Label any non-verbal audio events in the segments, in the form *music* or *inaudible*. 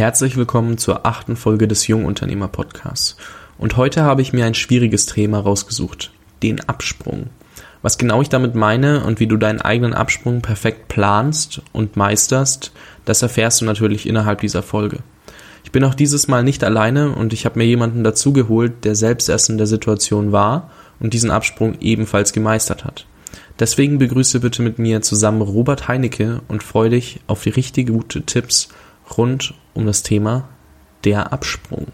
Herzlich willkommen zur achten Folge des Jungunternehmer Podcasts. Und heute habe ich mir ein schwieriges Thema rausgesucht. Den Absprung. Was genau ich damit meine und wie du deinen eigenen Absprung perfekt planst und meisterst, das erfährst du natürlich innerhalb dieser Folge. Ich bin auch dieses Mal nicht alleine und ich habe mir jemanden dazugeholt, der selbst erst in der Situation war und diesen Absprung ebenfalls gemeistert hat. Deswegen begrüße bitte mit mir zusammen Robert Heinecke und freue dich auf die richtig gute Tipps rund um das Thema der Absprung.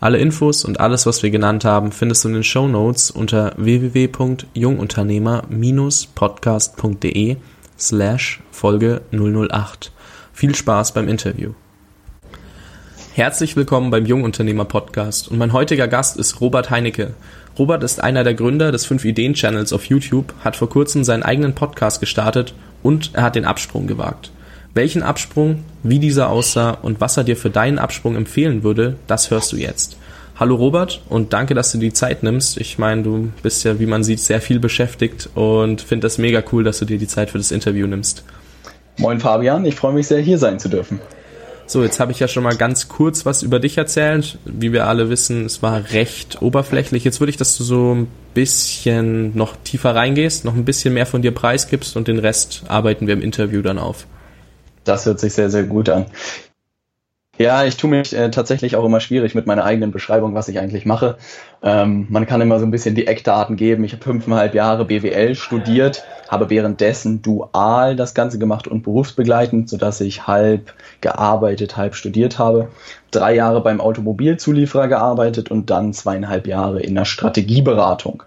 Alle Infos und alles, was wir genannt haben, findest du in den Show Notes unter www.jungunternehmer-podcast.de slash Folge 008. Viel Spaß beim Interview. Herzlich willkommen beim Jungunternehmer Podcast und mein heutiger Gast ist Robert Heinecke. Robert ist einer der Gründer des 5 Ideen Channels auf YouTube, hat vor kurzem seinen eigenen Podcast gestartet und er hat den Absprung gewagt. Welchen Absprung, wie dieser aussah und was er dir für deinen Absprung empfehlen würde, das hörst du jetzt. Hallo Robert und danke, dass du die Zeit nimmst. Ich meine, du bist ja, wie man sieht, sehr viel beschäftigt und finde das mega cool, dass du dir die Zeit für das Interview nimmst. Moin Fabian, ich freue mich sehr, hier sein zu dürfen. So, jetzt habe ich ja schon mal ganz kurz was über dich erzählt. Wie wir alle wissen, es war recht oberflächlich. Jetzt würde ich, dass du so ein bisschen noch tiefer reingehst, noch ein bisschen mehr von dir preisgibst und den Rest arbeiten wir im Interview dann auf. Das hört sich sehr, sehr gut an. Ja, ich tue mich äh, tatsächlich auch immer schwierig mit meiner eigenen Beschreibung, was ich eigentlich mache. Ähm, man kann immer so ein bisschen die Eckdaten geben. Ich habe fünfeinhalb Jahre BWL studiert, habe währenddessen dual das Ganze gemacht und berufsbegleitend, sodass ich halb gearbeitet, halb studiert habe. Drei Jahre beim Automobilzulieferer gearbeitet und dann zweieinhalb Jahre in der Strategieberatung.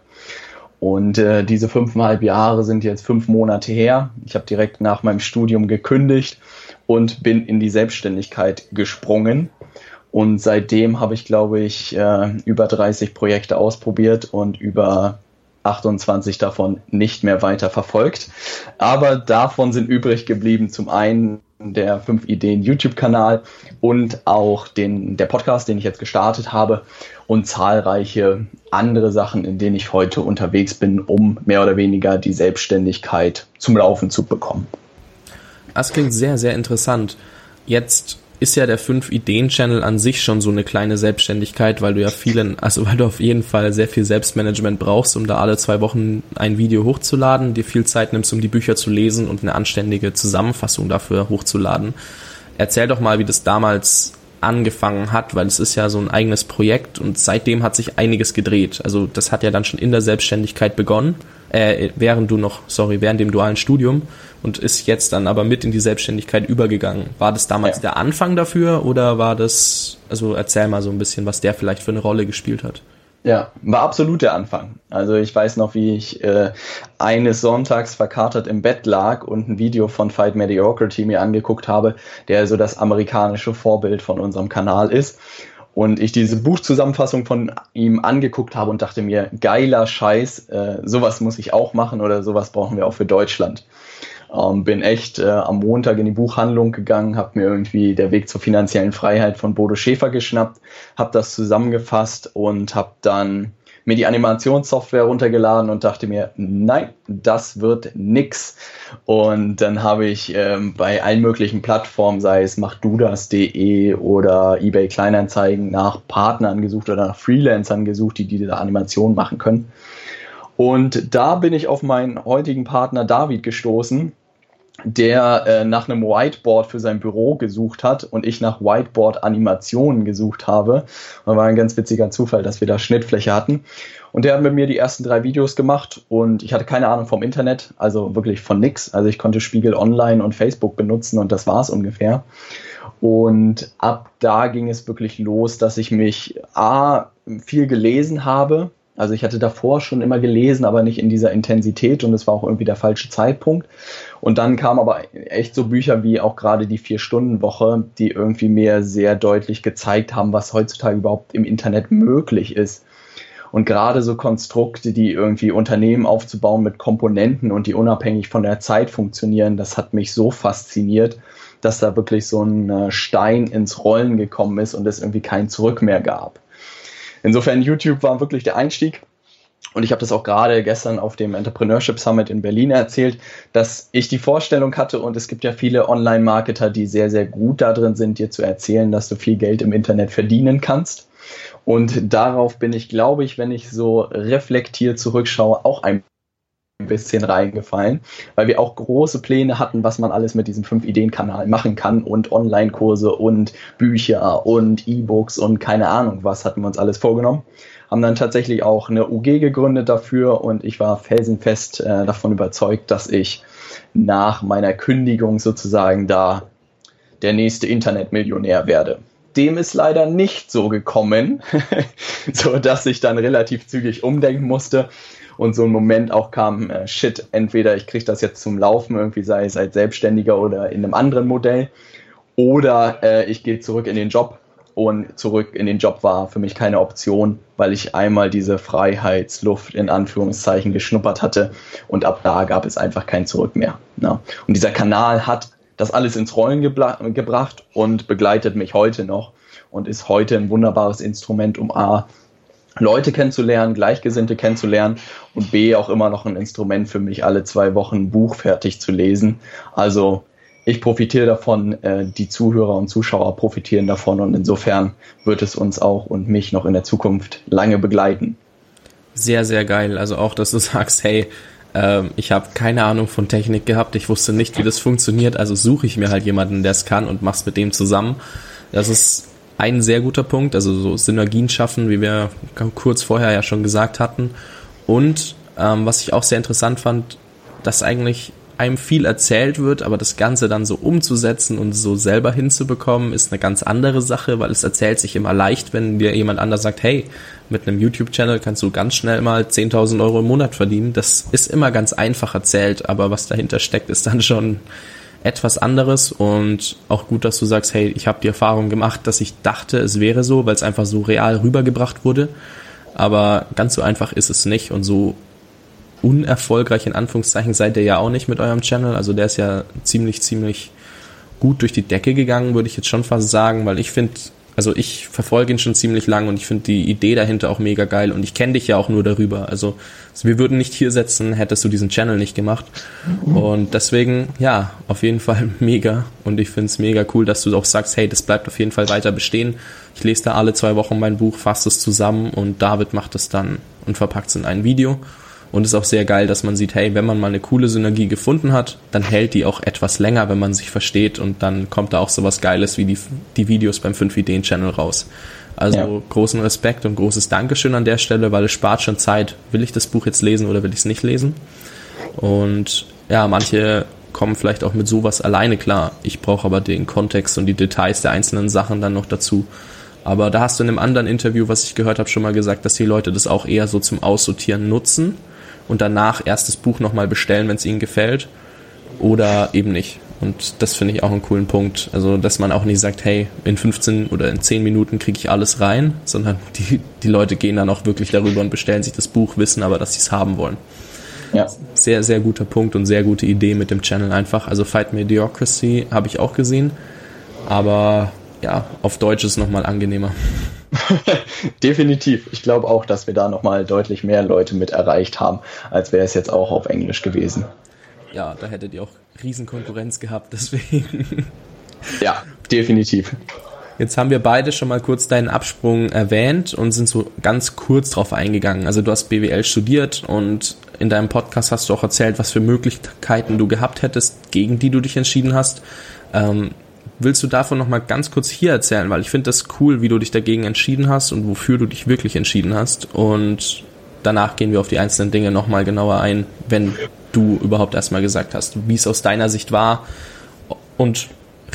Und äh, diese fünfeinhalb Jahre sind jetzt fünf Monate her. Ich habe direkt nach meinem Studium gekündigt und bin in die Selbstständigkeit gesprungen. Und seitdem habe ich, glaube ich, äh, über 30 Projekte ausprobiert und über 28 davon nicht mehr weiter verfolgt. Aber davon sind übrig geblieben zum einen der 5 Ideen YouTube-Kanal und auch den, der Podcast, den ich jetzt gestartet habe und zahlreiche andere Sachen, in denen ich heute unterwegs bin, um mehr oder weniger die Selbstständigkeit zum Laufen zu bekommen. Das klingt sehr, sehr interessant. Jetzt ist ja der 5-Ideen-Channel an sich schon so eine kleine Selbstständigkeit, weil du ja vielen, also weil du auf jeden Fall sehr viel Selbstmanagement brauchst, um da alle zwei Wochen ein Video hochzuladen, dir viel Zeit nimmst, um die Bücher zu lesen und eine anständige Zusammenfassung dafür hochzuladen. Erzähl doch mal, wie das damals angefangen hat, weil es ist ja so ein eigenes Projekt und seitdem hat sich einiges gedreht. Also das hat ja dann schon in der Selbstständigkeit begonnen, äh, während du noch, sorry, während dem dualen Studium und ist jetzt dann aber mit in die Selbstständigkeit übergegangen. War das damals ja. der Anfang dafür oder war das, also erzähl mal so ein bisschen, was der vielleicht für eine Rolle gespielt hat. Ja, war absolut der Anfang. Also ich weiß noch, wie ich äh, eines Sonntags verkatert im Bett lag und ein Video von Fight Mediocrity mir angeguckt habe, der so das amerikanische Vorbild von unserem Kanal ist. Und ich diese Buchzusammenfassung von ihm angeguckt habe und dachte mir, geiler Scheiß, äh, sowas muss ich auch machen oder sowas brauchen wir auch für Deutschland. Ähm, bin echt äh, am Montag in die Buchhandlung gegangen, habe mir irgendwie der Weg zur finanziellen Freiheit von Bodo Schäfer geschnappt, habe das zusammengefasst und habe dann mir die Animationssoftware runtergeladen und dachte mir, nein, das wird nix. Und dann habe ich ähm, bei allen möglichen Plattformen, sei es machdudas.de oder eBay Kleinanzeigen, nach Partnern gesucht oder nach Freelancern gesucht, die diese Animation machen können. Und da bin ich auf meinen heutigen Partner David gestoßen, der äh, nach einem Whiteboard für sein Büro gesucht hat und ich nach Whiteboard-Animationen gesucht habe. Und war ein ganz witziger Zufall, dass wir da Schnittfläche hatten. Und der hat mit mir die ersten drei Videos gemacht und ich hatte keine Ahnung vom Internet, also wirklich von nix. Also ich konnte Spiegel Online und Facebook benutzen und das war's ungefähr. Und ab da ging es wirklich los, dass ich mich A, viel gelesen habe, also ich hatte davor schon immer gelesen, aber nicht in dieser Intensität und es war auch irgendwie der falsche Zeitpunkt. Und dann kamen aber echt so Bücher wie auch gerade die Vier-Stunden-Woche, die irgendwie mir sehr deutlich gezeigt haben, was heutzutage überhaupt im Internet möglich ist. Und gerade so Konstrukte, die irgendwie Unternehmen aufzubauen mit Komponenten und die unabhängig von der Zeit funktionieren, das hat mich so fasziniert, dass da wirklich so ein äh, Stein ins Rollen gekommen ist und es irgendwie kein Zurück mehr gab. Insofern YouTube war wirklich der Einstieg. Und ich habe das auch gerade gestern auf dem Entrepreneurship Summit in Berlin erzählt, dass ich die Vorstellung hatte und es gibt ja viele Online-Marketer, die sehr, sehr gut darin sind, dir zu erzählen, dass du viel Geld im Internet verdienen kannst. Und darauf bin ich, glaube ich, wenn ich so reflektiert zurückschaue, auch ein bisschen reingefallen, weil wir auch große Pläne hatten, was man alles mit diesem 5-Ideen-Kanal machen kann und Online-Kurse und Bücher und E-Books und keine Ahnung was hatten wir uns alles vorgenommen. Haben dann tatsächlich auch eine UG gegründet dafür und ich war felsenfest äh, davon überzeugt, dass ich nach meiner Kündigung sozusagen da der nächste Internetmillionär werde. Dem ist leider nicht so gekommen, *laughs* so dass ich dann relativ zügig umdenken musste und so ein Moment auch kam, äh, shit, entweder ich kriege das jetzt zum Laufen, irgendwie sei es als Selbstständiger oder in einem anderen Modell, oder äh, ich gehe zurück in den Job und zurück in den Job war für mich keine Option, weil ich einmal diese Freiheitsluft in Anführungszeichen geschnuppert hatte und ab da gab es einfach kein Zurück mehr. Ne? Und dieser Kanal hat das alles ins Rollen gebracht und begleitet mich heute noch und ist heute ein wunderbares Instrument, um A, Leute kennenzulernen, Gleichgesinnte kennenzulernen und B auch immer noch ein Instrument für mich, alle zwei Wochen ein Buch fertig zu lesen. Also ich profitiere davon, äh, die Zuhörer und Zuschauer profitieren davon und insofern wird es uns auch und mich noch in der Zukunft lange begleiten. Sehr, sehr geil. Also auch, dass du *laughs* sagst, hey, äh, ich habe keine Ahnung von Technik gehabt, ich wusste nicht, wie das funktioniert, also suche ich mir halt jemanden, der es kann und mach's mit dem zusammen. Das ist ein sehr guter Punkt, also so Synergien schaffen, wie wir kurz vorher ja schon gesagt hatten. Und ähm, was ich auch sehr interessant fand, dass eigentlich einem viel erzählt wird, aber das Ganze dann so umzusetzen und so selber hinzubekommen, ist eine ganz andere Sache, weil es erzählt sich immer leicht, wenn dir jemand anders sagt, hey, mit einem YouTube-Channel kannst du ganz schnell mal 10.000 Euro im Monat verdienen. Das ist immer ganz einfach erzählt, aber was dahinter steckt, ist dann schon etwas anderes und auch gut, dass du sagst, hey, ich habe die Erfahrung gemacht, dass ich dachte, es wäre so, weil es einfach so real rübergebracht wurde. Aber ganz so einfach ist es nicht und so unerfolgreich in Anführungszeichen seid ihr ja auch nicht mit eurem Channel. Also der ist ja ziemlich, ziemlich gut durch die Decke gegangen, würde ich jetzt schon fast sagen, weil ich finde, also ich verfolge ihn schon ziemlich lang und ich finde die Idee dahinter auch mega geil und ich kenne dich ja auch nur darüber. Also, wir würden nicht hier setzen, hättest du diesen Channel nicht gemacht. Und deswegen, ja, auf jeden Fall *laughs* mega. Und ich finde es mega cool, dass du auch sagst, hey, das bleibt auf jeden Fall weiter bestehen. Ich lese da alle zwei Wochen mein Buch, fasse es zusammen und David macht es dann und verpackt es in ein Video. Und es ist auch sehr geil, dass man sieht, hey, wenn man mal eine coole Synergie gefunden hat, dann hält die auch etwas länger, wenn man sich versteht und dann kommt da auch sowas Geiles wie die, die Videos beim 5-Ideen-Channel raus. Also ja. großen Respekt und großes Dankeschön an der Stelle, weil es spart schon Zeit. Will ich das Buch jetzt lesen oder will ich es nicht lesen? Und ja, manche kommen vielleicht auch mit sowas alleine klar. Ich brauche aber den Kontext und die Details der einzelnen Sachen dann noch dazu. Aber da hast du in einem anderen Interview, was ich gehört habe, schon mal gesagt, dass die Leute das auch eher so zum Aussortieren nutzen und danach erst das Buch nochmal bestellen, wenn es ihnen gefällt oder eben nicht. Und das finde ich auch einen coolen Punkt. Also, dass man auch nicht sagt, hey, in 15 oder in 10 Minuten kriege ich alles rein, sondern *laughs* die, die Leute gehen dann auch wirklich darüber und bestellen sich das Buch, wissen aber, dass sie es haben wollen. Ja. Sehr, sehr guter Punkt und sehr gute Idee mit dem Channel einfach. Also Fight Mediocracy habe ich auch gesehen, aber ja, auf Deutsch ist nochmal angenehmer. *laughs* Definitiv. Ich glaube auch, dass wir da nochmal deutlich mehr Leute mit erreicht haben, als wäre es jetzt auch auf Englisch gewesen. Ja, da hättet ihr auch Riesenkonkurrenz gehabt, *laughs* deswegen. Ja, definitiv. Jetzt haben wir beide schon mal kurz deinen Absprung erwähnt und sind so ganz kurz drauf eingegangen. Also du hast BWL studiert und in deinem Podcast hast du auch erzählt, was für Möglichkeiten du gehabt hättest, gegen die du dich entschieden hast. Ähm, willst du davon nochmal ganz kurz hier erzählen? Weil ich finde das cool, wie du dich dagegen entschieden hast und wofür du dich wirklich entschieden hast. Und danach gehen wir auf die einzelnen Dinge nochmal genauer ein, wenn du überhaupt erstmal gesagt hast, wie es aus deiner Sicht war. Und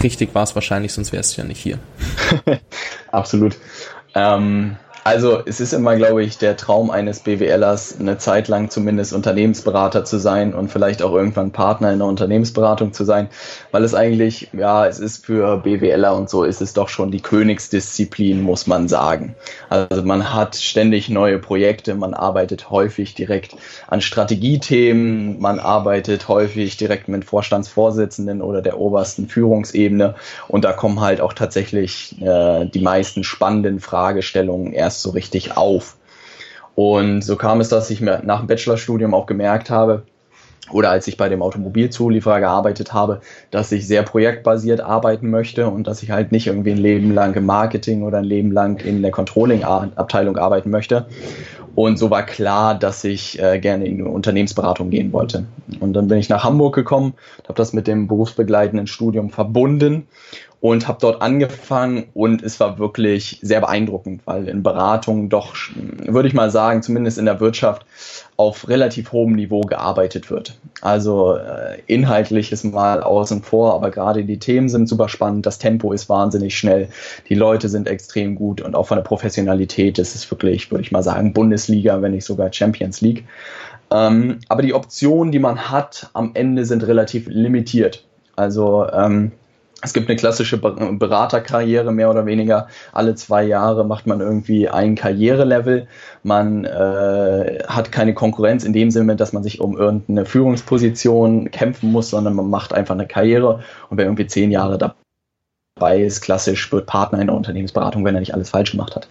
richtig war es wahrscheinlich, sonst wärst du ja nicht hier. *laughs* Absolut. Ähm, also es ist immer, glaube ich, der Traum eines BWLers, eine Zeit lang zumindest Unternehmensberater zu sein und vielleicht auch irgendwann Partner in einer Unternehmensberatung zu sein, weil es eigentlich, ja, es ist für BWLer und so ist es doch schon die Königsdisziplin, muss man sagen. Also man hat ständig neue Projekte, man arbeitet häufig direkt an Strategiethemen, man arbeitet häufig direkt mit Vorstandsvorsitzenden oder der obersten Führungsebene und da kommen halt auch tatsächlich äh, die meisten spannenden Fragestellungen erst erst so richtig auf. Und so kam es, dass ich mir nach dem Bachelorstudium auch gemerkt habe, oder als ich bei dem Automobilzulieferer gearbeitet habe, dass ich sehr projektbasiert arbeiten möchte und dass ich halt nicht irgendwie ein Leben lang im Marketing oder ein Leben lang in der Controlling-Abteilung arbeiten möchte. Und so war klar, dass ich äh, gerne in eine Unternehmensberatung gehen wollte. Und dann bin ich nach Hamburg gekommen, habe das mit dem berufsbegleitenden Studium verbunden und habe dort angefangen und es war wirklich sehr beeindruckend, weil in Beratung doch, würde ich mal sagen, zumindest in der Wirtschaft auf relativ hohem Niveau gearbeitet wird. Also äh, inhaltlich ist mal außen vor, aber gerade die Themen sind super spannend, das Tempo ist wahnsinnig schnell, die Leute sind extrem gut und auch von der Professionalität ist es wirklich, würde ich mal sagen, Bundesliga, wenn nicht sogar Champions League. Ähm, aber die Optionen, die man hat, am Ende sind relativ limitiert. Also ähm, es gibt eine klassische Beraterkarriere, mehr oder weniger. Alle zwei Jahre macht man irgendwie ein Karrierelevel. Man äh, hat keine Konkurrenz in dem Sinne, dass man sich um irgendeine Führungsposition kämpfen muss, sondern man macht einfach eine Karriere und wer irgendwie zehn Jahre dabei ist, klassisch wird Partner in der Unternehmensberatung, wenn er nicht alles falsch gemacht hat.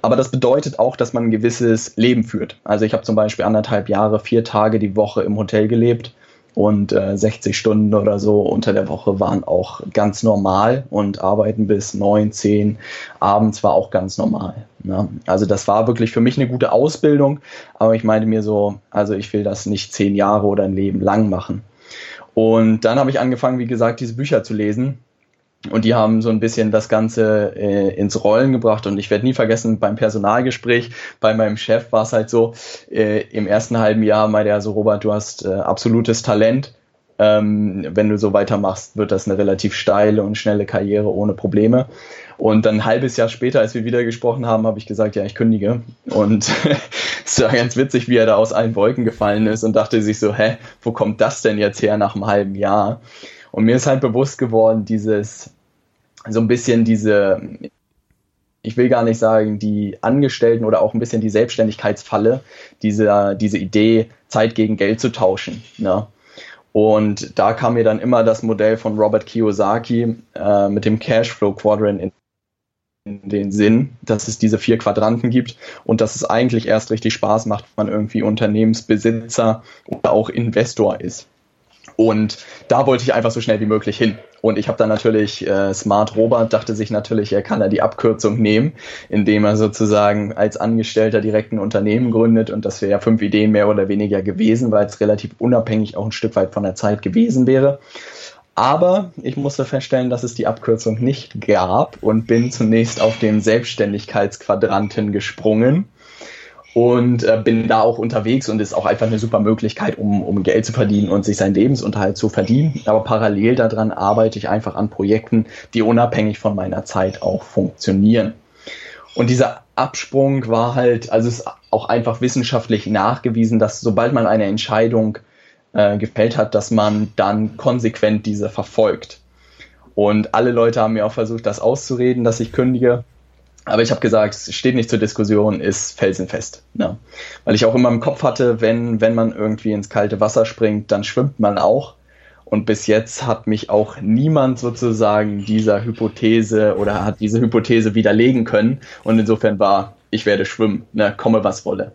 Aber das bedeutet auch, dass man ein gewisses Leben führt. Also ich habe zum Beispiel anderthalb Jahre, vier Tage die Woche im Hotel gelebt und äh, 60 Stunden oder so unter der Woche waren auch ganz normal und arbeiten bis 9, 10 abends war auch ganz normal. Ne? Also das war wirklich für mich eine gute Ausbildung, aber ich meinte mir so, also ich will das nicht zehn Jahre oder ein Leben lang machen. Und dann habe ich angefangen, wie gesagt, diese Bücher zu lesen und die haben so ein bisschen das Ganze äh, ins Rollen gebracht. Und ich werde nie vergessen, beim Personalgespräch bei meinem Chef war es halt so, äh, im ersten halben Jahr meinte er so, Robert, du hast äh, absolutes Talent. Ähm, wenn du so weitermachst, wird das eine relativ steile und schnelle Karriere ohne Probleme. Und dann ein halbes Jahr später, als wir wieder gesprochen haben, habe ich gesagt, ja, ich kündige. Und *laughs* es war ganz witzig, wie er da aus allen Wolken gefallen ist und dachte sich so, hä, wo kommt das denn jetzt her nach einem halben Jahr? Und mir ist halt bewusst geworden, dieses, so ein bisschen diese, ich will gar nicht sagen, die Angestellten oder auch ein bisschen die Selbstständigkeitsfalle, diese, diese Idee, Zeit gegen Geld zu tauschen. Ne? Und da kam mir dann immer das Modell von Robert Kiyosaki äh, mit dem Cashflow Quadrant in, in den Sinn, dass es diese vier Quadranten gibt und dass es eigentlich erst richtig Spaß macht, wenn man irgendwie Unternehmensbesitzer oder auch Investor ist. Und da wollte ich einfach so schnell wie möglich hin. Und ich habe dann natürlich, äh, Smart Robert dachte sich natürlich, er kann da die Abkürzung nehmen, indem er sozusagen als Angestellter direkt ein Unternehmen gründet. Und das wäre ja fünf Ideen mehr oder weniger gewesen, weil es relativ unabhängig auch ein Stück weit von der Zeit gewesen wäre. Aber ich musste feststellen, dass es die Abkürzung nicht gab und bin zunächst auf den Selbstständigkeitsquadranten gesprungen und äh, bin da auch unterwegs und ist auch einfach eine super Möglichkeit, um, um Geld zu verdienen und sich seinen Lebensunterhalt zu verdienen. Aber parallel daran arbeite ich einfach an Projekten, die unabhängig von meiner Zeit auch funktionieren. Und dieser Absprung war halt, also es ist auch einfach wissenschaftlich nachgewiesen, dass sobald man eine Entscheidung äh, gefällt hat, dass man dann konsequent diese verfolgt. Und alle Leute haben mir auch versucht, das auszureden, dass ich kündige. Aber ich habe gesagt, es steht nicht zur Diskussion, ist felsenfest. Ne? Weil ich auch immer im Kopf hatte, wenn, wenn man irgendwie ins kalte Wasser springt, dann schwimmt man auch. Und bis jetzt hat mich auch niemand sozusagen dieser Hypothese oder hat diese Hypothese widerlegen können. Und insofern war, ich werde schwimmen, ne, komme was wolle.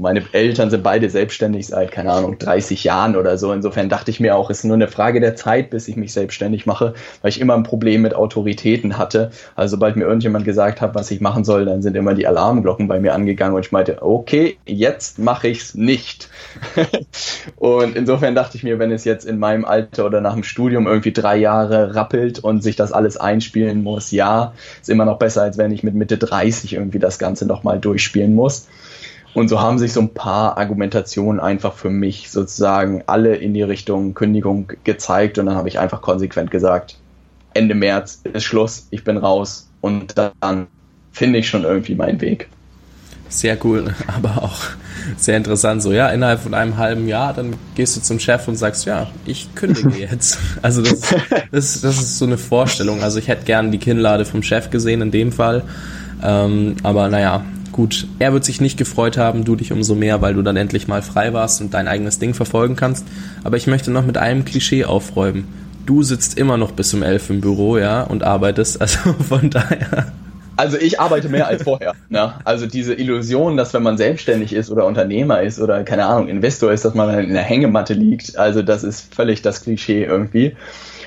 Meine Eltern sind beide selbstständig seit, keine Ahnung, 30 Jahren oder so. Insofern dachte ich mir auch, es ist nur eine Frage der Zeit, bis ich mich selbstständig mache, weil ich immer ein Problem mit Autoritäten hatte. Also sobald mir irgendjemand gesagt hat, was ich machen soll, dann sind immer die Alarmglocken bei mir angegangen und ich meinte, okay, jetzt mache ich's nicht. *laughs* und insofern dachte ich mir, wenn es jetzt in meinem Alter oder nach dem Studium irgendwie drei Jahre rappelt und sich das alles einspielen muss, ja, ist immer noch besser, als wenn ich mit Mitte 30 irgendwie das Ganze nochmal durchspielen muss. Und so haben sich so ein paar Argumentationen einfach für mich sozusagen alle in die Richtung Kündigung gezeigt und dann habe ich einfach konsequent gesagt, Ende März ist Schluss, ich bin raus und dann finde ich schon irgendwie meinen Weg. Sehr cool, *laughs* aber auch sehr interessant. So, ja, innerhalb von einem halben Jahr, dann gehst du zum Chef und sagst, ja, ich kündige *laughs* jetzt. Also das, das, das ist so eine Vorstellung. Also ich hätte gern die Kinnlade vom Chef gesehen in dem Fall. Ähm, aber naja, gut, er wird sich nicht gefreut haben, du dich umso mehr, weil du dann endlich mal frei warst und dein eigenes Ding verfolgen kannst. Aber ich möchte noch mit einem Klischee aufräumen. Du sitzt immer noch bis um elf im Büro, ja, und arbeitest, also *laughs* von daher. Also ich arbeite mehr als vorher. Ne? Also diese Illusion, dass wenn man selbstständig ist oder Unternehmer ist oder keine Ahnung, Investor ist, dass man in der Hängematte liegt, also das ist völlig das Klischee irgendwie.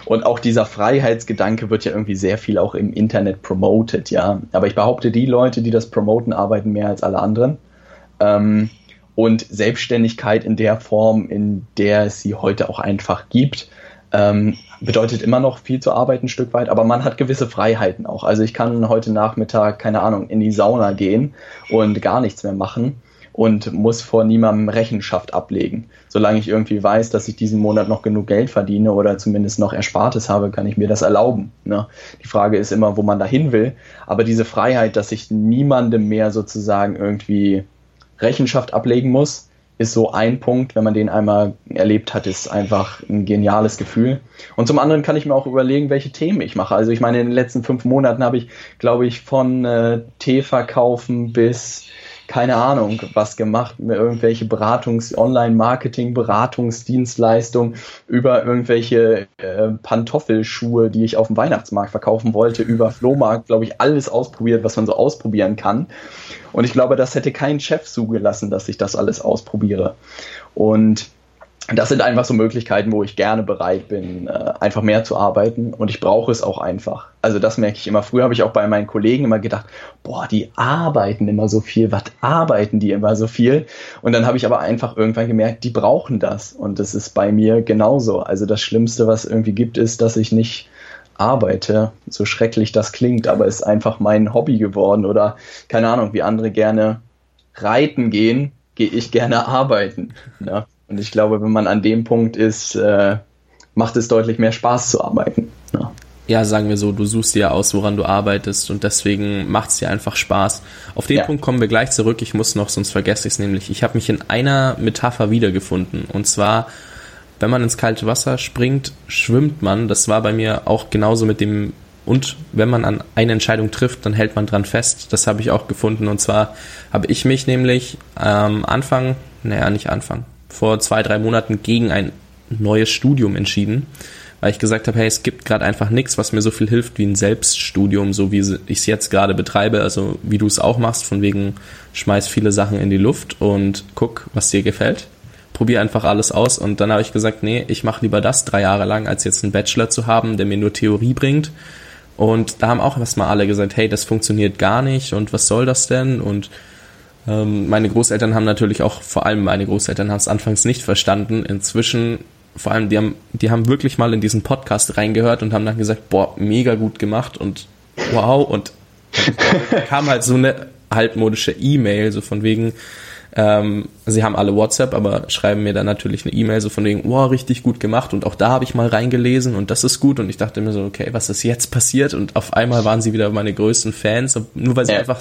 Und auch dieser Freiheitsgedanke wird ja irgendwie sehr viel auch im Internet promoted, ja. Aber ich behaupte, die Leute, die das promoten, arbeiten mehr als alle anderen. Ähm, und Selbstständigkeit in der Form, in der es sie heute auch einfach gibt, ähm, bedeutet immer noch viel zu arbeiten, ein Stück weit, aber man hat gewisse Freiheiten auch. Also ich kann heute Nachmittag, keine Ahnung, in die Sauna gehen und gar nichts mehr machen und muss vor niemandem Rechenschaft ablegen. Solange ich irgendwie weiß, dass ich diesen Monat noch genug Geld verdiene oder zumindest noch Erspartes habe, kann ich mir das erlauben. Ne? Die Frage ist immer, wo man dahin will. Aber diese Freiheit, dass ich niemandem mehr sozusagen irgendwie Rechenschaft ablegen muss, ist so ein Punkt, wenn man den einmal erlebt hat, ist einfach ein geniales Gefühl. Und zum anderen kann ich mir auch überlegen, welche Themen ich mache. Also ich meine, in den letzten fünf Monaten habe ich, glaube ich, von äh, Tee verkaufen bis keine Ahnung, was gemacht, irgendwelche Beratungs-, Online-Marketing, Beratungsdienstleistungen über irgendwelche äh, Pantoffelschuhe, die ich auf dem Weihnachtsmarkt verkaufen wollte, über Flohmarkt, glaube ich, alles ausprobiert, was man so ausprobieren kann. Und ich glaube, das hätte kein Chef zugelassen, dass ich das alles ausprobiere. Und das sind einfach so Möglichkeiten, wo ich gerne bereit bin, äh, einfach mehr zu arbeiten und ich brauche es auch einfach. Also das merke ich immer. Früher habe ich auch bei meinen Kollegen immer gedacht, boah, die arbeiten immer so viel, was arbeiten die immer so viel? Und dann habe ich aber einfach irgendwann gemerkt, die brauchen das und das ist bei mir genauso. Also das Schlimmste, was irgendwie gibt, ist, dass ich nicht arbeite, so schrecklich das klingt, aber ist einfach mein Hobby geworden oder keine Ahnung, wie andere gerne reiten gehen, gehe ich gerne arbeiten. Ja. Und ich glaube, wenn man an dem Punkt ist, äh, macht es deutlich mehr Spaß zu arbeiten. Ja. ja. sagen wir so, du suchst dir aus, woran du arbeitest und deswegen macht es dir einfach Spaß. Auf den ja. Punkt kommen wir gleich zurück. Ich muss noch, sonst vergesse ich es nämlich. Ich habe mich in einer Metapher wiedergefunden und zwar, wenn man ins kalte Wasser springt, schwimmt man. Das war bei mir auch genauso mit dem und wenn man an eine Entscheidung trifft, dann hält man dran fest. Das habe ich auch gefunden. Und zwar habe ich mich nämlich ähm, Anfang, naja, nicht Anfang, vor zwei, drei Monaten gegen ein neues Studium entschieden, weil ich gesagt habe, hey, es gibt gerade einfach nichts, was mir so viel hilft wie ein Selbststudium, so wie ich es jetzt gerade betreibe, also wie du es auch machst, von wegen schmeiß viele Sachen in die Luft und guck, was dir gefällt. Probier einfach alles aus und dann habe ich gesagt, nee, ich mache lieber das drei Jahre lang, als jetzt einen Bachelor zu haben, der mir nur Theorie bringt. Und da haben auch erstmal alle gesagt, hey, das funktioniert gar nicht und was soll das denn? Und ähm, meine Großeltern haben natürlich auch, vor allem meine Großeltern haben es anfangs nicht verstanden. Inzwischen, vor allem, die haben, die haben wirklich mal in diesen Podcast reingehört und haben dann gesagt, boah, mega gut gemacht und wow. Und *laughs* kam halt so eine halbmodische E-Mail, so von wegen, ähm, sie haben alle WhatsApp, aber schreiben mir dann natürlich eine E-Mail so von wegen, wow, richtig gut gemacht. Und auch da habe ich mal reingelesen und das ist gut. Und ich dachte mir so, okay, was ist jetzt passiert? Und auf einmal waren sie wieder meine größten Fans, nur weil sie ja. einfach,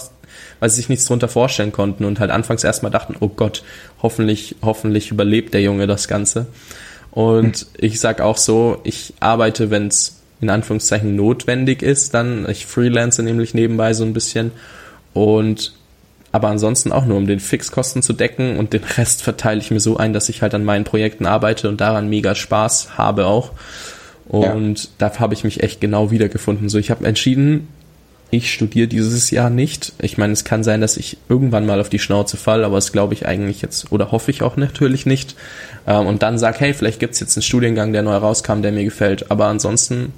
weil sie sich nichts drunter vorstellen konnten und halt anfangs erstmal dachten, oh Gott, hoffentlich, hoffentlich überlebt der Junge das Ganze. Und hm. ich sag auch so, ich arbeite, wenn es in Anführungszeichen notwendig ist, dann, ich freelance nämlich nebenbei so ein bisschen und aber ansonsten auch nur, um den Fixkosten zu decken und den Rest verteile ich mir so ein, dass ich halt an meinen Projekten arbeite und daran mega Spaß habe auch. Und ja. da habe ich mich echt genau wiedergefunden. So, ich habe entschieden, ich studiere dieses Jahr nicht. Ich meine, es kann sein, dass ich irgendwann mal auf die Schnauze fall, aber das glaube ich eigentlich jetzt oder hoffe ich auch natürlich nicht. Ähm, und dann sag, hey, vielleicht gibt's jetzt einen Studiengang, der neu rauskam, der mir gefällt. Aber ansonsten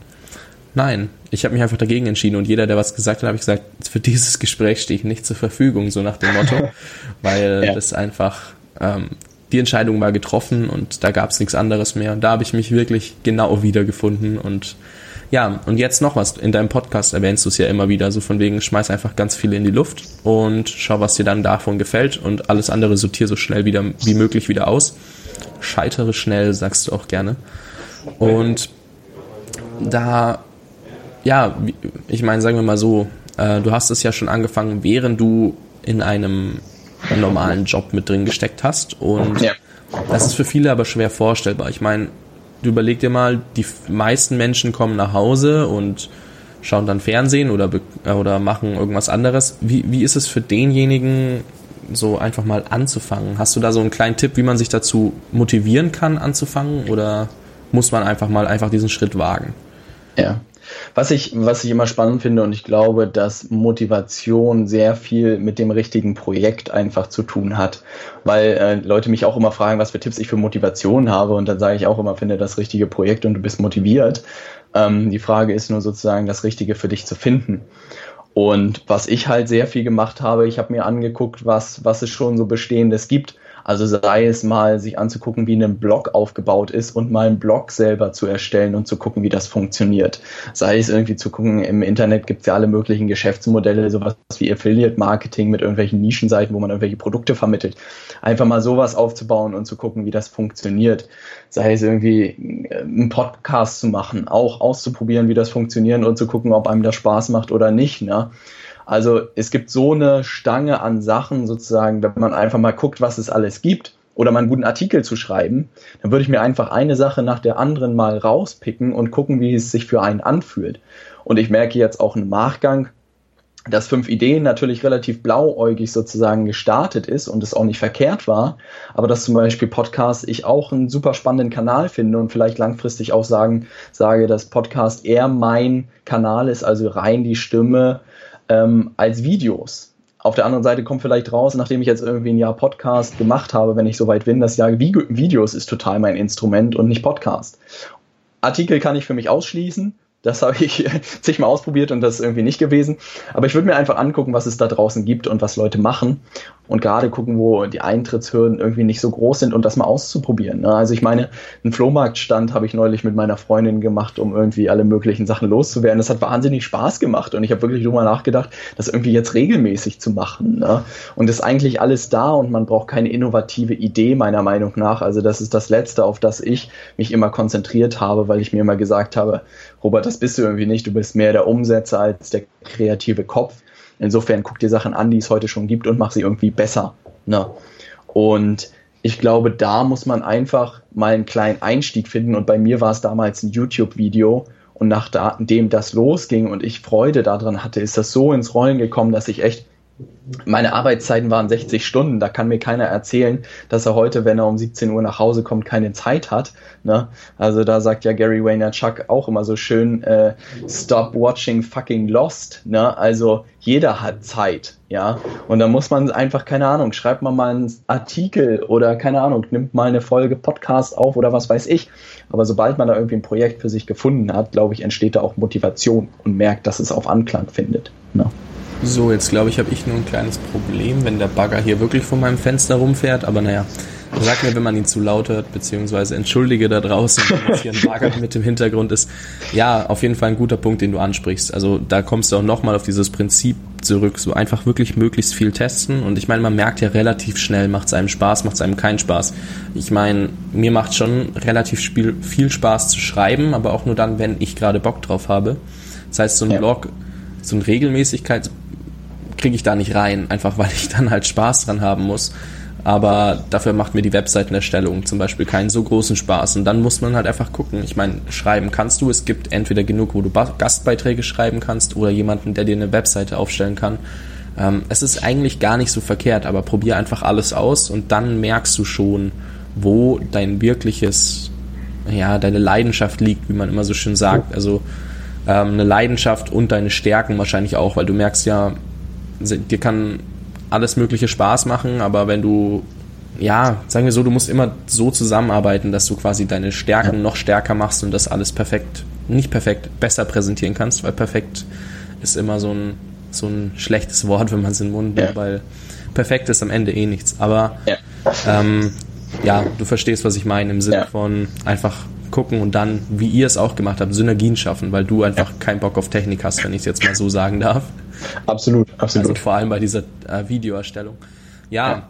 Nein, ich habe mich einfach dagegen entschieden und jeder, der was gesagt hat, habe ich gesagt, für dieses Gespräch stehe ich nicht zur Verfügung, so nach dem Motto, *laughs* weil ja. das einfach ähm, die Entscheidung war getroffen und da gab es nichts anderes mehr. Und da habe ich mich wirklich genau wiedergefunden und ja, und jetzt noch was. In deinem Podcast erwähnst du es ja immer wieder, so von wegen, schmeiß einfach ganz viele in die Luft und schau, was dir dann davon gefällt und alles andere sortier so schnell wieder wie möglich wieder aus. Scheitere schnell, sagst du auch gerne. Und da ja, ich meine, sagen wir mal so, äh, du hast es ja schon angefangen, während du in einem normalen Job mit drin gesteckt hast. Und ja. das ist für viele aber schwer vorstellbar. Ich meine, du überleg dir mal, die meisten Menschen kommen nach Hause und schauen dann Fernsehen oder, äh, oder machen irgendwas anderes. Wie, wie ist es für denjenigen, so einfach mal anzufangen? Hast du da so einen kleinen Tipp, wie man sich dazu motivieren kann, anzufangen? Oder muss man einfach mal einfach diesen Schritt wagen? Ja, Was ich, was ich immer spannend finde und ich glaube, dass Motivation sehr viel mit dem richtigen Projekt einfach zu tun hat, weil äh, Leute mich auch immer fragen, was für Tipps ich für Motivation habe und dann sage ich auch immer, finde das richtige Projekt und du bist motiviert. Ähm, die Frage ist nur sozusagen, das Richtige für dich zu finden. Und was ich halt sehr viel gemacht habe, ich habe mir angeguckt, was, was es schon so Bestehendes gibt also sei es mal sich anzugucken, wie ein Blog aufgebaut ist und mal einen Blog selber zu erstellen und zu gucken, wie das funktioniert. Sei es irgendwie zu gucken, im Internet gibt es ja alle möglichen Geschäftsmodelle, sowas wie Affiliate Marketing mit irgendwelchen Nischenseiten, wo man irgendwelche Produkte vermittelt. Einfach mal sowas aufzubauen und zu gucken, wie das funktioniert. Sei es irgendwie äh, einen Podcast zu machen, auch auszuprobieren, wie das funktioniert und zu gucken, ob einem das Spaß macht oder nicht. Ne? Also es gibt so eine Stange an Sachen sozusagen, wenn man einfach mal guckt, was es alles gibt oder mal einen guten Artikel zu schreiben, dann würde ich mir einfach eine Sache nach der anderen mal rauspicken und gucken, wie es sich für einen anfühlt. Und ich merke jetzt auch im Nachgang, dass fünf Ideen natürlich relativ blauäugig sozusagen gestartet ist und es auch nicht verkehrt war, aber dass zum Beispiel Podcast ich auch einen super spannenden Kanal finde und vielleicht langfristig auch sagen, sage, dass Podcast eher mein Kanal ist, also rein die Stimme ähm, als Videos. Auf der anderen Seite kommt vielleicht raus, nachdem ich jetzt irgendwie ein Jahr Podcast gemacht habe, wenn ich soweit bin, dass sage, Videos ist total mein Instrument und nicht Podcast. Artikel kann ich für mich ausschließen. Das habe ich *laughs* zigmal ausprobiert und das ist irgendwie nicht gewesen. Aber ich würde mir einfach angucken, was es da draußen gibt und was Leute machen. Und gerade gucken, wo die Eintrittshürden irgendwie nicht so groß sind und das mal auszuprobieren. Ne? Also ich meine, einen Flohmarktstand habe ich neulich mit meiner Freundin gemacht, um irgendwie alle möglichen Sachen loszuwerden. Das hat wahnsinnig Spaß gemacht und ich habe wirklich drüber nachgedacht, das irgendwie jetzt regelmäßig zu machen. Ne? Und ist eigentlich alles da und man braucht keine innovative Idee meiner Meinung nach. Also das ist das Letzte, auf das ich mich immer konzentriert habe, weil ich mir immer gesagt habe, Robert, das bist du irgendwie nicht. Du bist mehr der Umsetzer als der kreative Kopf. Insofern guck dir Sachen an, die es heute schon gibt und mach sie irgendwie besser. Ne? Und ich glaube, da muss man einfach mal einen kleinen Einstieg finden. Und bei mir war es damals ein YouTube-Video. Und nachdem das losging und ich Freude daran hatte, ist das so ins Rollen gekommen, dass ich echt meine Arbeitszeiten waren 60 Stunden. Da kann mir keiner erzählen, dass er heute, wenn er um 17 Uhr nach Hause kommt, keine Zeit hat. Ne? Also da sagt ja Gary Vaynerchuk auch immer so schön, äh, stop watching fucking Lost. Ne? Also jeder hat Zeit. Ja, und da muss man einfach, keine Ahnung, schreibt man mal einen Artikel oder keine Ahnung, nimmt mal eine Folge Podcast auf oder was weiß ich. Aber sobald man da irgendwie ein Projekt für sich gefunden hat, glaube ich, entsteht da auch Motivation und merkt, dass es auf Anklang findet. Ne? So, jetzt glaube ich, habe ich nur ein kleines Problem, wenn der Bagger hier wirklich vor meinem Fenster rumfährt. Aber naja, sag mir, wenn man ihn zu laut hört, beziehungsweise entschuldige da draußen, wenn hier ein Bagger mit im Hintergrund ist. Ja, auf jeden Fall ein guter Punkt, den du ansprichst. Also da kommst du auch nochmal auf dieses Prinzip zurück. So einfach wirklich möglichst viel testen. Und ich meine, man merkt ja relativ schnell, macht es einem Spaß, macht es einem keinen Spaß. Ich meine, mir macht schon relativ viel Spaß zu schreiben, aber auch nur dann, wenn ich gerade Bock drauf habe. Das heißt, so ein ja. Blog, so eine Regelmäßigkeit kriege ich da nicht rein, einfach weil ich dann halt Spaß dran haben muss. Aber dafür macht mir die Webseitenerstellung zum Beispiel keinen so großen Spaß. Und dann muss man halt einfach gucken. Ich meine, schreiben kannst du. Es gibt entweder genug, wo du Gastbeiträge schreiben kannst oder jemanden, der dir eine Webseite aufstellen kann. Ähm, es ist eigentlich gar nicht so verkehrt, aber probier einfach alles aus und dann merkst du schon, wo dein wirkliches, ja, deine Leidenschaft liegt, wie man immer so schön sagt. Also ähm, eine Leidenschaft und deine Stärken wahrscheinlich auch, weil du merkst ja, dir kann alles Mögliche Spaß machen, aber wenn du, ja, sagen wir so, du musst immer so zusammenarbeiten, dass du quasi deine Stärken ja. noch stärker machst und das alles perfekt, nicht perfekt, besser präsentieren kannst, weil perfekt ist immer so ein, so ein schlechtes Wort, wenn man es in den Mund nimmt, ja. weil perfekt ist am Ende eh nichts. Aber ja, ähm, ja du verstehst, was ich meine, im Sinne von einfach gucken und dann, wie ihr es auch gemacht habt, Synergien schaffen, weil du einfach keinen Bock auf Technik hast, wenn ich es jetzt mal so sagen darf. Absolut, absolut. Also vor allem bei dieser äh, Videoerstellung. Ja. ja.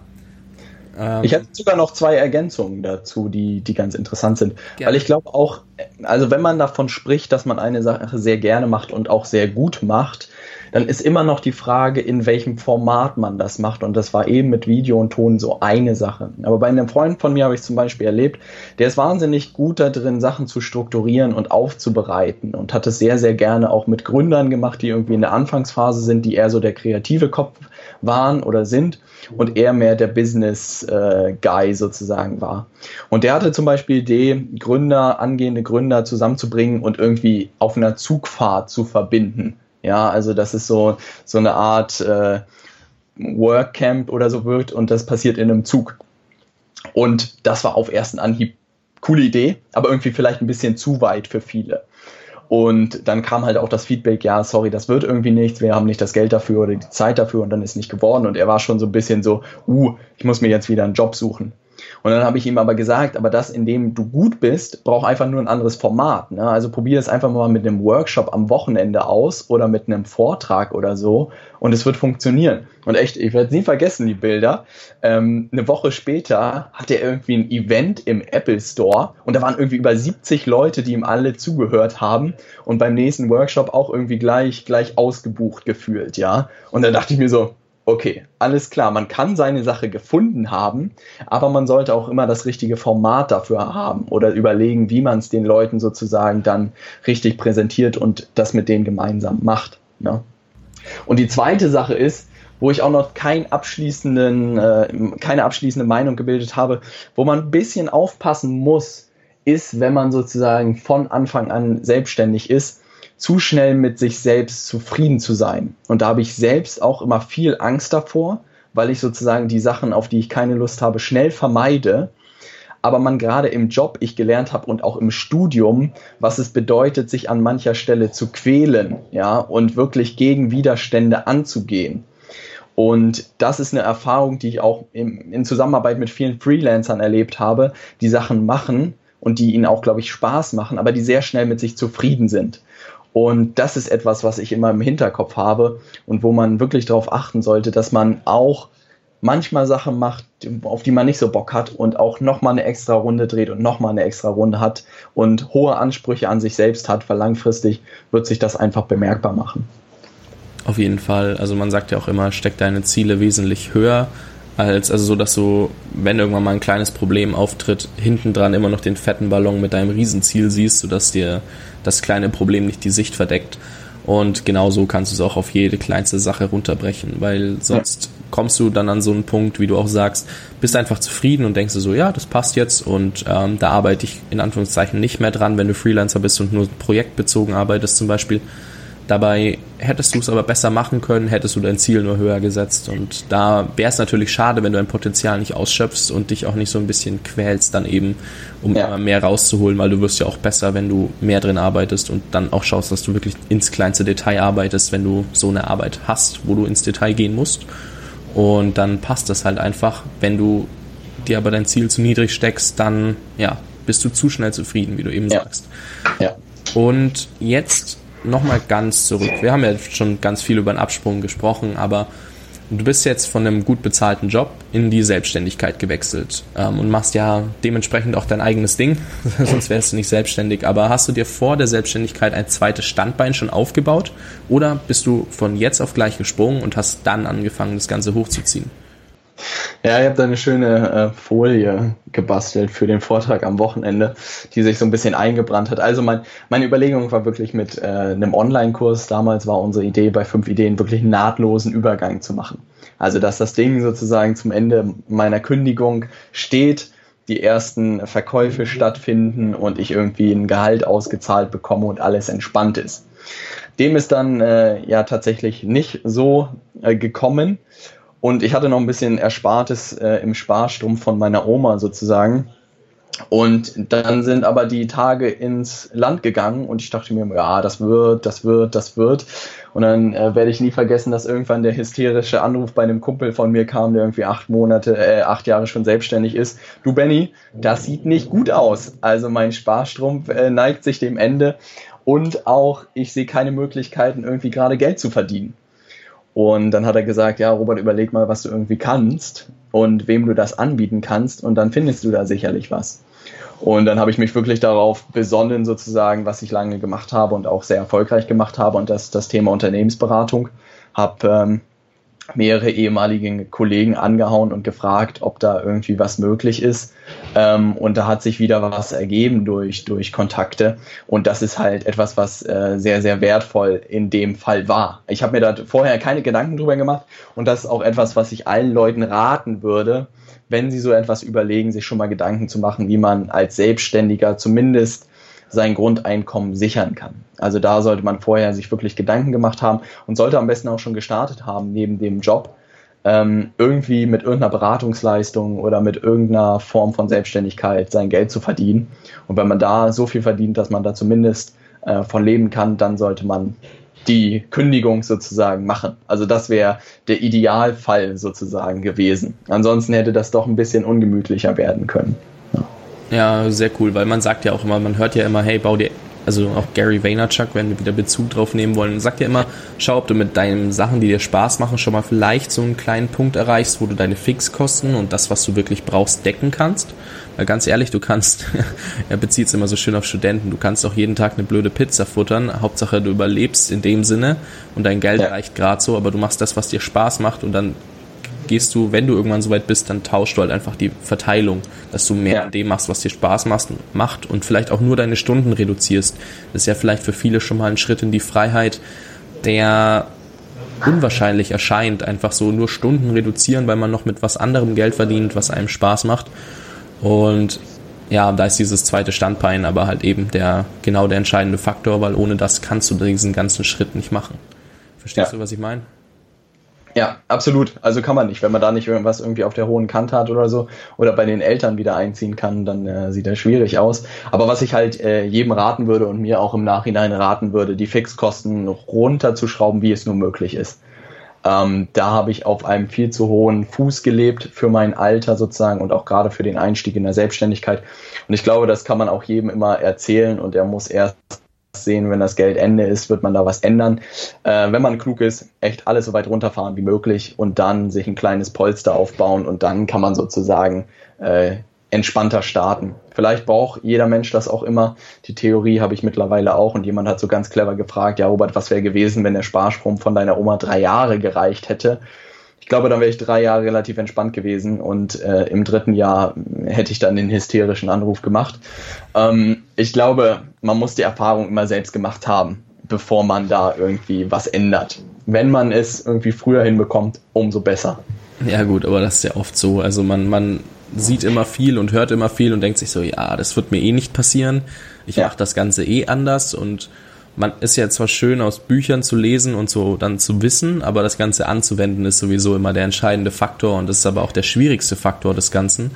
Ähm, ich hätte sogar noch zwei Ergänzungen dazu, die, die ganz interessant sind. Gerne. Weil ich glaube auch, also wenn man davon spricht, dass man eine Sache sehr gerne macht und auch sehr gut macht, dann ist immer noch die Frage, in welchem Format man das macht. Und das war eben mit Video und Ton so eine Sache. Aber bei einem Freund von mir habe ich zum Beispiel erlebt, der ist wahnsinnig gut da drin, Sachen zu strukturieren und aufzubereiten und hat es sehr, sehr gerne auch mit Gründern gemacht, die irgendwie in der Anfangsphase sind, die eher so der kreative Kopf waren oder sind und er mehr der Business-Guy äh, sozusagen war. Und der hatte zum Beispiel die Gründer, angehende Gründer zusammenzubringen und irgendwie auf einer Zugfahrt zu verbinden. Ja, also das ist so, so eine Art äh, Workcamp oder so wird und das passiert in einem Zug. Und das war auf ersten Anhieb coole Idee, aber irgendwie vielleicht ein bisschen zu weit für viele. Und dann kam halt auch das Feedback, ja, sorry, das wird irgendwie nichts, wir haben nicht das Geld dafür oder die Zeit dafür und dann ist nicht geworden. Und er war schon so ein bisschen so, uh, ich muss mir jetzt wieder einen Job suchen. Und dann habe ich ihm aber gesagt, aber das, in dem du gut bist, braucht einfach nur ein anderes Format. Ne? Also probier es einfach mal mit einem Workshop am Wochenende aus oder mit einem Vortrag oder so und es wird funktionieren. Und echt, ich werde nie vergessen, die Bilder. Ähm, eine Woche später hatte er irgendwie ein Event im Apple Store und da waren irgendwie über 70 Leute, die ihm alle zugehört haben und beim nächsten Workshop auch irgendwie gleich, gleich ausgebucht gefühlt, ja. Und da dachte ich mir so, okay, alles klar, man kann seine Sache gefunden haben, aber man sollte auch immer das richtige Format dafür haben oder überlegen, wie man es den Leuten sozusagen dann richtig präsentiert und das mit denen gemeinsam macht. Ne? Und die zweite Sache ist, wo ich auch noch kein abschließenden, äh, keine abschließende Meinung gebildet habe, wo man ein bisschen aufpassen muss, ist, wenn man sozusagen von Anfang an selbstständig ist, zu schnell mit sich selbst zufrieden zu sein. Und da habe ich selbst auch immer viel Angst davor, weil ich sozusagen die Sachen, auf die ich keine Lust habe, schnell vermeide. Aber man gerade im Job, ich gelernt habe und auch im Studium, was es bedeutet, sich an mancher Stelle zu quälen, ja, und wirklich gegen Widerstände anzugehen. Und das ist eine Erfahrung, die ich auch in, in Zusammenarbeit mit vielen Freelancern erlebt habe, die Sachen machen und die ihnen auch, glaube ich, Spaß machen, aber die sehr schnell mit sich zufrieden sind. Und das ist etwas, was ich immer im Hinterkopf habe und wo man wirklich darauf achten sollte, dass man auch manchmal Sachen macht, auf die man nicht so Bock hat und auch nochmal eine extra Runde dreht und nochmal eine extra Runde hat und hohe Ansprüche an sich selbst hat, weil langfristig wird sich das einfach bemerkbar machen. Auf jeden Fall. Also man sagt ja auch immer, steck deine Ziele wesentlich höher als, also so, dass du, wenn irgendwann mal ein kleines Problem auftritt, hinten dran immer noch den fetten Ballon mit deinem Riesenziel siehst, sodass dir das kleine Problem nicht die Sicht verdeckt. Und genauso kannst du es auch auf jede kleinste Sache runterbrechen, weil sonst ja. kommst du dann an so einen Punkt, wie du auch sagst, bist einfach zufrieden und denkst du so, ja, das passt jetzt und ähm, da arbeite ich in Anführungszeichen nicht mehr dran, wenn du Freelancer bist und nur projektbezogen arbeitest zum Beispiel Dabei hättest du es aber besser machen können, hättest du dein Ziel nur höher gesetzt. Und da wäre es natürlich schade, wenn du dein Potenzial nicht ausschöpfst und dich auch nicht so ein bisschen quälst dann eben, um ja. mehr rauszuholen, weil du wirst ja auch besser, wenn du mehr drin arbeitest und dann auch schaust, dass du wirklich ins kleinste Detail arbeitest, wenn du so eine Arbeit hast, wo du ins Detail gehen musst. Und dann passt das halt einfach. Wenn du dir aber dein Ziel zu niedrig steckst, dann ja, bist du zu schnell zufrieden, wie du eben ja. sagst. Ja. Und jetzt nochmal ganz zurück. Wir haben ja schon ganz viel über den Absprung gesprochen, aber du bist jetzt von einem gut bezahlten Job in die Selbstständigkeit gewechselt ähm, und machst ja dementsprechend auch dein eigenes Ding, *laughs* sonst wärst du nicht selbstständig. Aber hast du dir vor der Selbstständigkeit ein zweites Standbein schon aufgebaut oder bist du von jetzt auf gleich gesprungen und hast dann angefangen, das Ganze hochzuziehen? Ja, ich habe da eine schöne äh, Folie gebastelt für den Vortrag am Wochenende, die sich so ein bisschen eingebrannt hat. Also mein, meine Überlegung war wirklich mit äh, einem Online-Kurs, damals war unsere Idee bei fünf Ideen wirklich einen nahtlosen Übergang zu machen. Also dass das Ding sozusagen zum Ende meiner Kündigung steht, die ersten Verkäufe stattfinden und ich irgendwie ein Gehalt ausgezahlt bekomme und alles entspannt ist. Dem ist dann äh, ja tatsächlich nicht so äh, gekommen. Und ich hatte noch ein bisschen Erspartes äh, im Sparstumpf von meiner Oma sozusagen. Und dann sind aber die Tage ins Land gegangen und ich dachte mir, ja, das wird, das wird, das wird. Und dann äh, werde ich nie vergessen, dass irgendwann der hysterische Anruf bei einem Kumpel von mir kam, der irgendwie acht Monate, äh, acht Jahre schon selbstständig ist. Du Benny, das sieht nicht gut aus. Also mein Sparstrumpf äh, neigt sich dem Ende und auch ich sehe keine Möglichkeiten, irgendwie gerade Geld zu verdienen. Und dann hat er gesagt, ja, Robert, überleg mal, was du irgendwie kannst und wem du das anbieten kannst und dann findest du da sicherlich was. Und dann habe ich mich wirklich darauf besonnen, sozusagen, was ich lange gemacht habe und auch sehr erfolgreich gemacht habe, und das das Thema Unternehmensberatung. Habe ähm, mehrere ehemalige Kollegen angehauen und gefragt, ob da irgendwie was möglich ist. Ähm, und da hat sich wieder was ergeben durch, durch Kontakte. Und das ist halt etwas, was äh, sehr, sehr wertvoll in dem Fall war. Ich habe mir da vorher keine Gedanken drüber gemacht. Und das ist auch etwas, was ich allen Leuten raten würde, wenn sie so etwas überlegen, sich schon mal Gedanken zu machen, wie man als Selbstständiger zumindest sein Grundeinkommen sichern kann. Also da sollte man vorher sich wirklich Gedanken gemacht haben und sollte am besten auch schon gestartet haben neben dem Job, ähm, irgendwie mit irgendeiner Beratungsleistung oder mit irgendeiner Form von Selbstständigkeit sein Geld zu verdienen. Und wenn man da so viel verdient, dass man da zumindest äh, von leben kann, dann sollte man die Kündigung sozusagen machen. Also das wäre der Idealfall sozusagen gewesen. Ansonsten hätte das doch ein bisschen ungemütlicher werden können. Ja, sehr cool, weil man sagt ja auch immer, man hört ja immer, hey, bau dir, also auch Gary Vaynerchuk, wenn wir wieder Bezug drauf nehmen wollen, sagt ja immer, schau, ob du mit deinen Sachen, die dir Spaß machen, schon mal vielleicht so einen kleinen Punkt erreichst, wo du deine Fixkosten und das, was du wirklich brauchst, decken kannst. Weil ganz ehrlich, du kannst, *laughs* er bezieht es immer so schön auf Studenten, du kannst auch jeden Tag eine blöde Pizza futtern, Hauptsache du überlebst in dem Sinne und dein Geld ja. reicht gerade so, aber du machst das, was dir Spaß macht und dann gehst du, wenn du irgendwann soweit bist, dann tauschst du halt einfach die Verteilung, dass du mehr ja. an dem machst, was dir Spaß macht und vielleicht auch nur deine Stunden reduzierst. Das ist ja vielleicht für viele schon mal ein Schritt in die Freiheit, der unwahrscheinlich erscheint, einfach so nur Stunden reduzieren, weil man noch mit was anderem Geld verdient, was einem Spaß macht. Und ja, da ist dieses zweite Standbein aber halt eben der genau der entscheidende Faktor, weil ohne das kannst du diesen ganzen Schritt nicht machen. Verstehst ja. du, was ich meine? Ja, absolut. Also kann man nicht. Wenn man da nicht irgendwas irgendwie auf der hohen Kante hat oder so oder bei den Eltern wieder einziehen kann, dann äh, sieht das schwierig aus. Aber was ich halt äh, jedem raten würde und mir auch im Nachhinein raten würde, die Fixkosten runterzuschrauben, wie es nur möglich ist. Ähm, da habe ich auf einem viel zu hohen Fuß gelebt für mein Alter sozusagen und auch gerade für den Einstieg in der Selbstständigkeit. Und ich glaube, das kann man auch jedem immer erzählen und er muss erst sehen, wenn das Geld Ende ist, wird man da was ändern. Äh, wenn man klug ist, echt alles so weit runterfahren wie möglich und dann sich ein kleines Polster aufbauen und dann kann man sozusagen äh, entspannter starten. Vielleicht braucht jeder Mensch das auch immer. Die Theorie habe ich mittlerweile auch und jemand hat so ganz clever gefragt, ja Robert, was wäre gewesen, wenn der Sparstrom von deiner Oma drei Jahre gereicht hätte? Ich glaube, dann wäre ich drei Jahre relativ entspannt gewesen und äh, im dritten Jahr hätte ich dann den hysterischen Anruf gemacht. Ähm, ich glaube, man muss die Erfahrung immer selbst gemacht haben, bevor man da irgendwie was ändert. Wenn man es irgendwie früher hinbekommt, umso besser. Ja gut, aber das ist ja oft so. Also man, man sieht immer viel und hört immer viel und denkt sich so, ja, das wird mir eh nicht passieren. Ich ja. mache das Ganze eh anders und man ist ja zwar schön aus Büchern zu lesen und so dann zu wissen, aber das Ganze anzuwenden ist sowieso immer der entscheidende Faktor und das ist aber auch der schwierigste Faktor des Ganzen.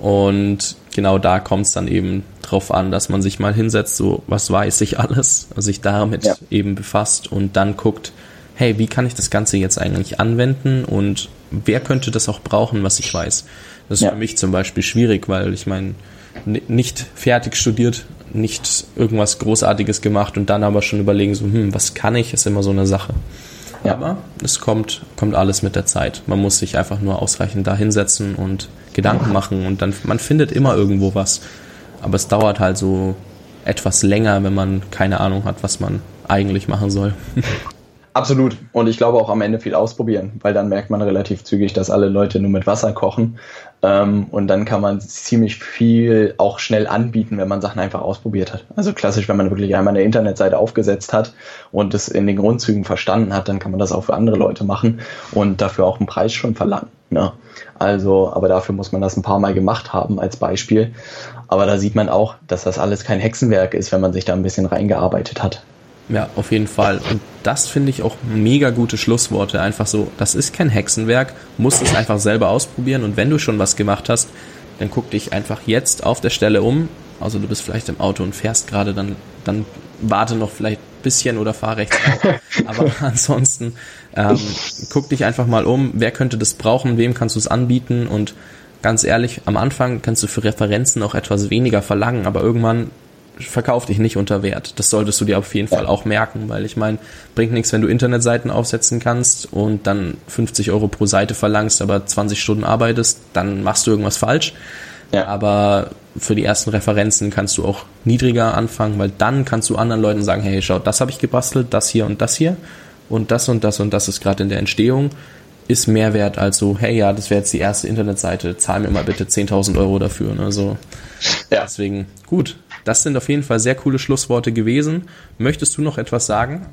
Und genau da kommt es dann eben drauf an, dass man sich mal hinsetzt, so was weiß ich alles, sich damit ja. eben befasst und dann guckt, hey, wie kann ich das Ganze jetzt eigentlich anwenden und wer könnte das auch brauchen, was ich weiß. Das ist ja. für mich zum Beispiel schwierig, weil ich meine, nicht fertig studiert nicht irgendwas Großartiges gemacht und dann aber schon überlegen, so, hm, was kann ich, ist immer so eine Sache. Ja. Aber es kommt, kommt alles mit der Zeit. Man muss sich einfach nur ausreichend da hinsetzen und Gedanken machen und dann, man findet immer irgendwo was. Aber es dauert halt so etwas länger, wenn man keine Ahnung hat, was man eigentlich machen soll. *laughs* Absolut. Und ich glaube auch am Ende viel ausprobieren, weil dann merkt man relativ zügig, dass alle Leute nur mit Wasser kochen. Ähm, und dann kann man ziemlich viel auch schnell anbieten, wenn man Sachen einfach ausprobiert hat. Also klassisch, wenn man wirklich einmal eine Internetseite aufgesetzt hat und es in den Grundzügen verstanden hat, dann kann man das auch für andere Leute machen und dafür auch einen Preis schon verlangen. Ne? Also, aber dafür muss man das ein paar Mal gemacht haben als Beispiel. Aber da sieht man auch, dass das alles kein Hexenwerk ist, wenn man sich da ein bisschen reingearbeitet hat. Ja, auf jeden Fall. Und das finde ich auch mega gute Schlussworte. Einfach so, das ist kein Hexenwerk, musst es einfach selber ausprobieren und wenn du schon was gemacht hast, dann guck dich einfach jetzt auf der Stelle um. Also du bist vielleicht im Auto und fährst gerade, dann, dann warte noch vielleicht ein bisschen oder fahr rechts. *laughs* Aber ansonsten ähm, guck dich einfach mal um, wer könnte das brauchen, wem kannst du es anbieten und ganz ehrlich, am Anfang kannst du für Referenzen auch etwas weniger verlangen, aber irgendwann verkauf dich nicht unter Wert. Das solltest du dir auf jeden. Fall auch merken, weil ich meine, bringt nichts, wenn du Internetseiten aufsetzen kannst und dann 50 Euro pro Seite verlangst, aber 20 Stunden arbeitest, dann machst du irgendwas falsch. Ja. Aber für die ersten Referenzen kannst du auch niedriger anfangen, weil dann kannst du anderen Leuten sagen, hey, schau, das habe ich gebastelt, das hier und das hier und das und das und das ist gerade in der Entstehung, ist mehr wert als so, hey, ja, das wäre jetzt die erste Internetseite, zahl mir mal bitte 10.000 Euro dafür. Ne? So. Ja. Deswegen, gut, das sind auf jeden Fall sehr coole Schlussworte gewesen. Möchtest du noch etwas sagen?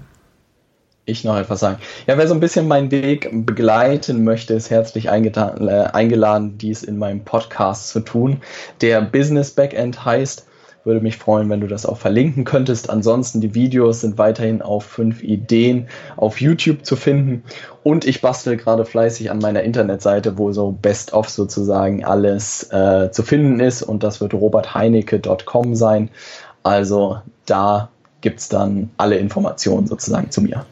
ich noch etwas sagen. Ja, wer so ein bisschen meinen Weg begleiten möchte, ist herzlich äh, eingeladen, dies in meinem Podcast zu tun, der Business Backend heißt. Würde mich freuen, wenn du das auch verlinken könntest. Ansonsten, die Videos sind weiterhin auf fünf Ideen auf YouTube zu finden. Und ich bastel gerade fleißig an meiner Internetseite, wo so best of sozusagen alles äh, zu finden ist. Und das wird robertheinecke.com sein. Also da gibt es dann alle Informationen sozusagen zu mir.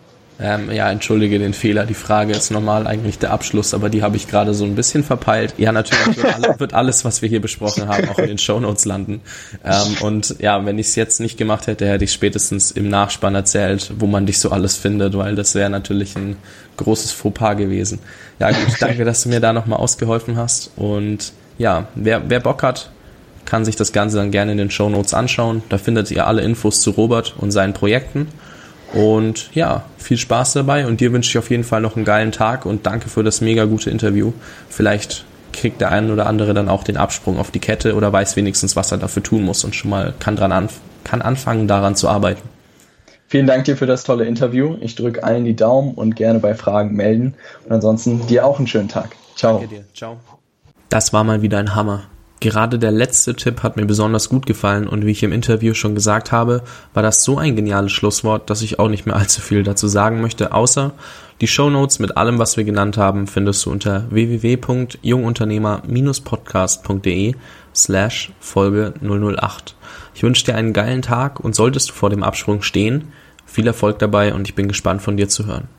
Ähm, ja, entschuldige den Fehler. Die Frage ist normal eigentlich der Abschluss, aber die habe ich gerade so ein bisschen verpeilt. Ja, natürlich wird, alle, *laughs* wird, alles, was wir hier besprochen haben, auch in den Shownotes landen. Ähm, und ja, wenn ich es jetzt nicht gemacht hätte, hätte ich spätestens im Nachspann erzählt, wo man dich so alles findet, weil das wäre natürlich ein großes Fauxpas gewesen. Ja, gut, *laughs* danke, dass du mir da nochmal ausgeholfen hast. Und ja, wer, wer Bock hat, kann sich das Ganze dann gerne in den Shownotes anschauen. Da findet ihr alle Infos zu Robert und seinen Projekten. Und ja, viel Spaß dabei und dir wünsche ich auf jeden Fall noch einen geilen Tag und danke für das mega gute Interview. Vielleicht kriegt der ein oder andere dann auch den Absprung auf die Kette oder weiß wenigstens, was er dafür tun muss und schon mal kann dran anf kann anfangen, daran zu arbeiten. Vielen Dank dir für das tolle Interview. Ich drücke allen die Daumen und gerne bei Fragen melden. Und ansonsten dir auch einen schönen Tag. Ciao. Danke dir. Ciao. Das war mal wieder ein Hammer. Gerade der letzte Tipp hat mir besonders gut gefallen und wie ich im Interview schon gesagt habe, war das so ein geniales Schlusswort, dass ich auch nicht mehr allzu viel dazu sagen möchte, außer die Show Notes mit allem, was wir genannt haben, findest du unter www.jungunternehmer-podcast.de slash Folge 008. Ich wünsche dir einen geilen Tag und solltest du vor dem Absprung stehen, viel Erfolg dabei und ich bin gespannt von dir zu hören.